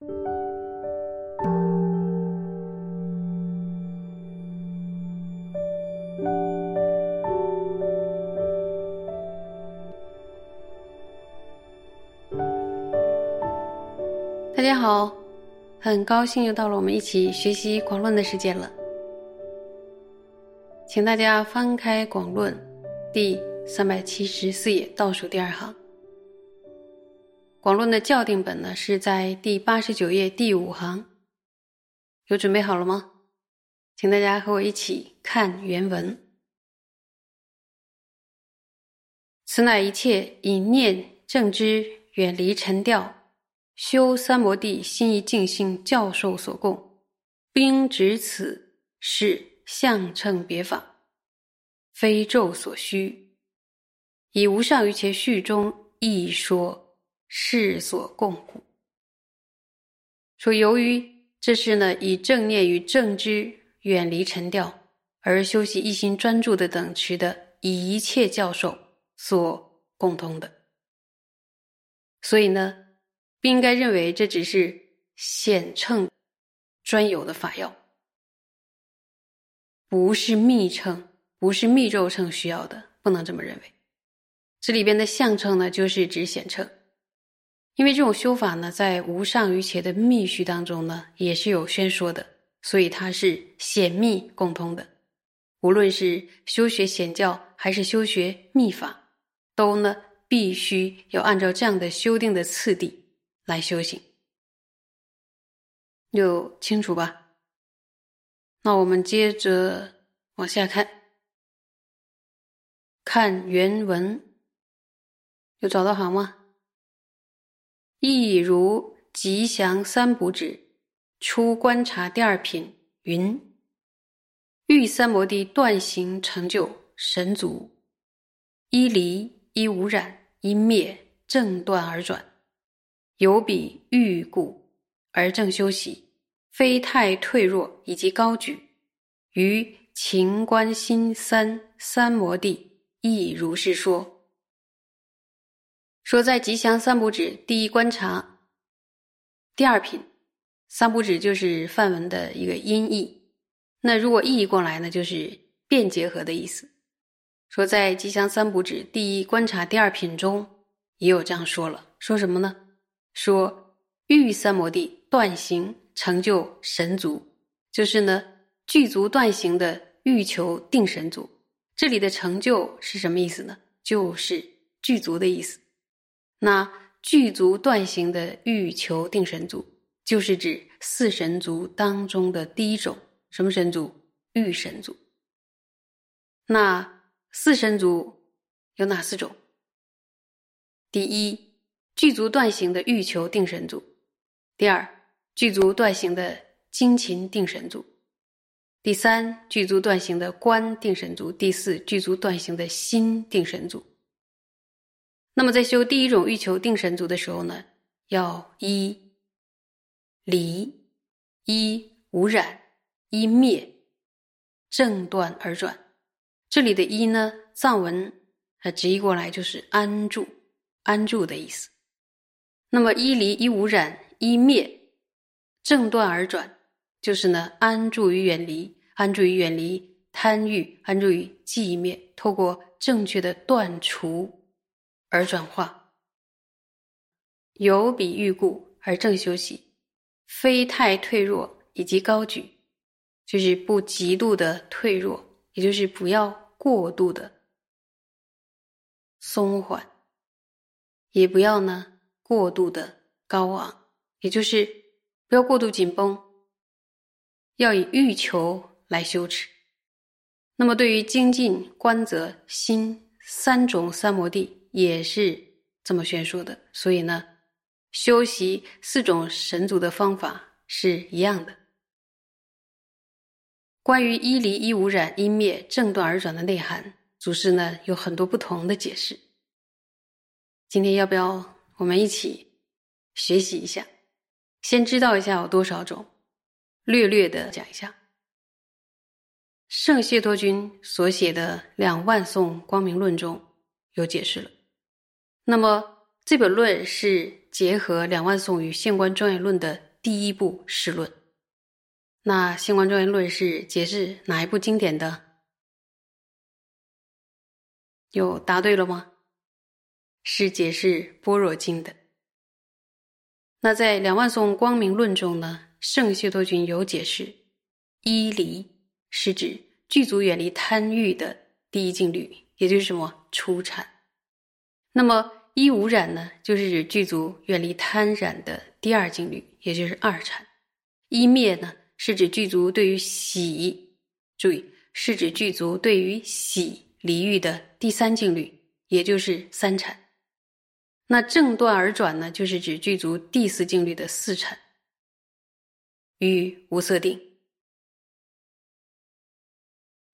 大家好，很高兴又到了我们一起学习广论的时间了。请大家翻开广论第三百七十四页倒数第二行。广论的校订本呢是在第八十九页第五行。有准备好了吗？请大家和我一起看原文。此乃一切以念正知远离尘调。修三摩地心一静心教授所供，并指此是相称别法，非咒所需。以无上于且序中亦说世所共故。说由于这是呢以正念与正知远离尘调而修习一心专注的等持的以一切教授所共通的，所以呢。不应该认为这只是显称专有的法要，不是密称，不是密咒称需要的，不能这么认为。这里边的相称呢，就是指显称，因为这种修法呢，在无上瑜伽的密序当中呢，也是有宣说的，所以它是显密共通的。无论是修学显教还是修学密法，都呢必须要按照这样的修订的次第。来修行，有清楚吧？那我们接着往下看，看原文，有找到行吗？亦如吉祥三补指初观察第二品云：欲三摩地断行成就神足，一离一无染一灭正断而转。有彼欲故而正修习，非太退弱以及高举，于情观心三三摩地亦如是说。说在吉祥三补指第一观察，第二品，三补指就是梵文的一个音译，那如果意译过来呢，就是变结合的意思。说在吉祥三补指第一观察第二品中，也有这样说了，说什么呢？说欲三摩地断行成就神足，就是呢具足断行的欲求定神足。这里的成就是什么意思呢？就是具足的意思。那具足断行的欲求定神足，就是指四神足当中的第一种，什么神足？欲神足。那四神足有哪四种？第一。具足断行的欲求定神足，第二具足断行的精勤定神足，第三具足断行的观定神足，第四具足断行的心定神足。那么在修第一种欲求定神足的时候呢，要一离一无染一灭正断而转。这里的一呢，藏文它直译过来就是安住安住的意思。那么一离一无染一灭正断而转，就是呢安住于远离，安住于远离贪欲，安住于寂灭，透过正确的断除而转化，有比欲故而正修习，非太退弱以及高举，就是不极度的退弱，也就是不要过度的松缓，也不要呢。过度的高昂，也就是不要过度紧绷，要以欲求来修持。那么，对于精进、观则、心三种三摩地，也是这么宣说的。所以呢，修习四种神足的方法是一样的。关于一离一无染一灭正断而转的内涵，祖师呢有很多不同的解释。今天要不要？我们一起学习一下，先知道一下有多少种，略略的讲一下。圣谢托君所写的《两万颂光明论》中有解释了。那么这本论是结合《两万颂》与《现观庄严论》的第一部释论。那《星光庄严论》是解释哪一部经典的？有答对了吗？是解释《般若经》的。那在《两万颂光明论》中呢，圣谢多君有解释：一离是指具足远离贪欲的第一境律，也就是什么初禅。那么一无染呢，就是指具足远离贪染的第二境律，也就是二禅。一灭呢？是指具足对于喜，注意是指具足对于喜离欲的第三境律，也就是三禅。那正断而转呢，就是指具足第四境律的四禅与无色定。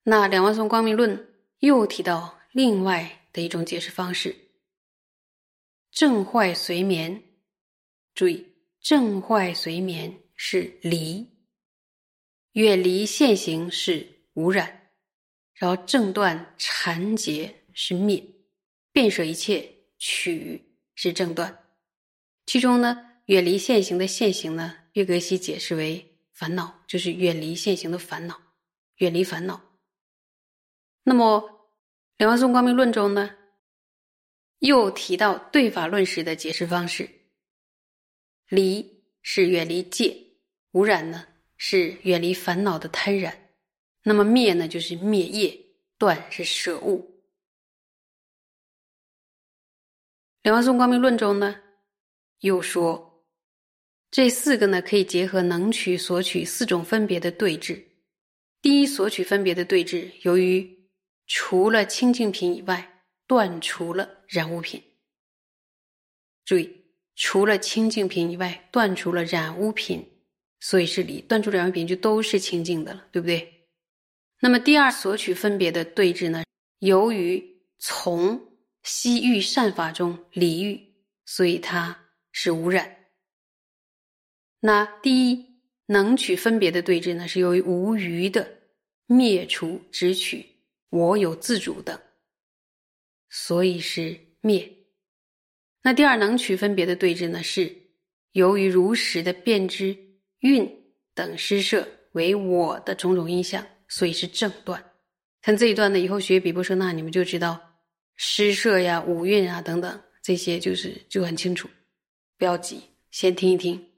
那两万颂光明论又提到另外的一种解释方式：正坏随眠。注意，正坏随眠是离。远离现行是无染，然后正断缠结是灭，变舍一切取是正断。其中呢，远离现行的现行呢，岳格西解释为烦恼，就是远离现行的烦恼，远离烦恼。那么《两万颂光明论》中呢，又提到对法论时的解释方式：离是远离戒，无染呢？是远离烦恼的贪染，那么灭呢？就是灭业，断是舍物。两万颂光明论中呢，又说这四个呢可以结合能取、索取四种分别的对峙。第一，索取分别的对峙，由于除了清净品以外，断除了染污品。注意，除了清净品以外，断除了染污品。所以是理断除染物品就都是清净的了，对不对？那么第二索取分别的对峙呢？由于从西域善法中离欲，所以它是无染。那第一能取分别的对峙呢？是由于无余的灭除只取我有自主的，所以是灭。那第二能取分别的对峙呢？是由于如实的辨知。运等施设为我的种种印象，所以是正断。看这一段呢，以后学比波舍那，你们就知道施设呀、五蕴啊等等这些，就是就很清楚。不要急，先听一听。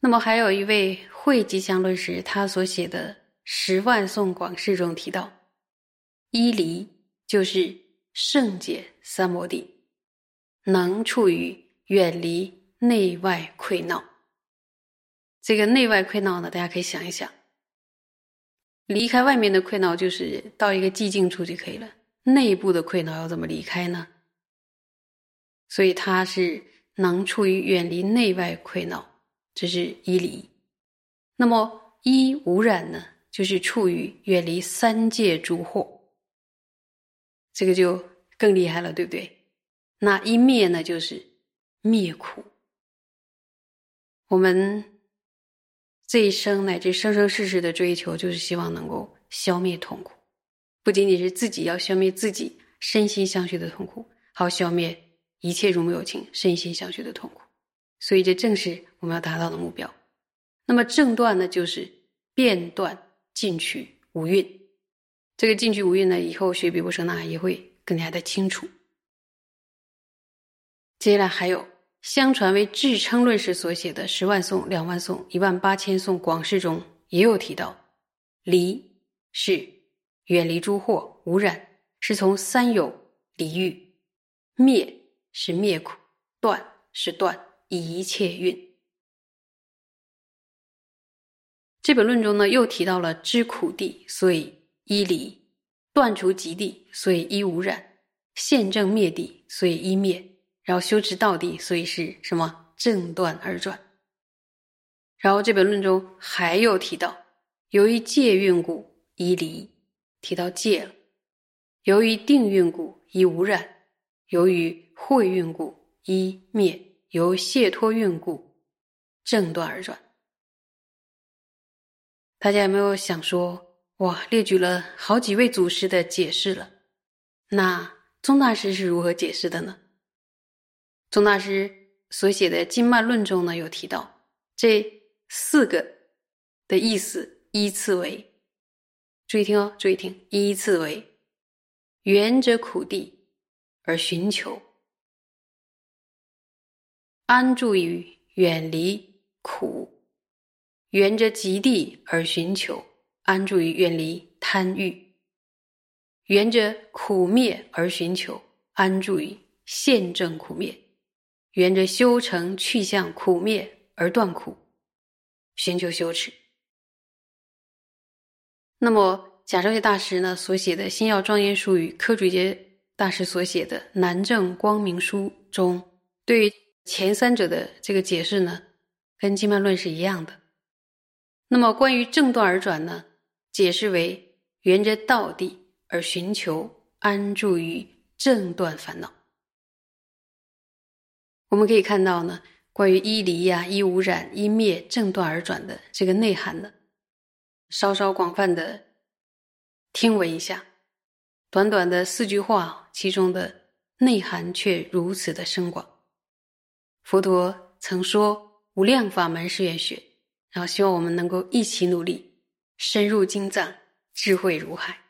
那么还有一位会吉祥论师，他所写的《十万颂广释》中提到，一离就是圣解三摩地，能处于远离。内外溃闹，这个内外溃闹呢，大家可以想一想，离开外面的溃闹就是到一个寂静处就可以了。内部的溃闹要怎么离开呢？所以它是能处于远离内外溃闹，这是一离。那么一无染呢，就是处于远离三界诸惑，这个就更厉害了，对不对？那一灭呢，就是灭苦。我们这一生乃至生生世世的追求，就是希望能够消灭痛苦，不仅仅是自己要消灭自己身心相续的痛苦，还要消灭一切如母有情身心相续的痛苦。所以，这正是我们要达到的目标。那么，正断呢，就是变断进取无蕴。这个进去无蕴呢，以后学比波舍那也会更加的清楚。接下来还有。相传为智称论时所写的《十万颂》《两万颂》《一万八千颂》广释中也有提到，离是远离诸惑污染，是从三有离欲；灭是灭苦，断是断一切蕴。这本论中呢，又提到了知苦地，所以依离；断除极地，所以依无染；现正灭地，所以依灭。然后修持到底，所以是什么正断而转。然后这本论中还有提到，由于戒运故依离，提到戒了；由于定运故依无染；由于慧运故依灭；由解脱运故正断而转。大家有没有想说，哇，列举了好几位祖师的解释了，那宗大师是如何解释的呢？宗大师所写的《经脉论》中呢，有提到这四个的意思依次为：注意听哦，注意听，依次为缘者苦地而寻求，安住于远离苦；缘者极地而寻求，安住于远离贪欲；远者苦灭而寻求，安住于现正苦灭。沿着修成去向苦灭而断苦，寻求修持。那么贾昭学大师呢所写的《星耀庄严书》与柯竹杰大师所写的《南正光明书》中，对于前三者的这个解释呢，跟《经脉论》是一样的。那么关于正断而转呢，解释为沿着道地而寻求安住于正断烦恼。我们可以看到呢，关于依离呀、依无染、依灭、正断而转的这个内涵呢，稍稍广泛的听闻一下，短短的四句话，其中的内涵却如此的深广。佛陀曾说：“无量法门是愿学。”然后希望我们能够一起努力，深入经藏，智慧如海。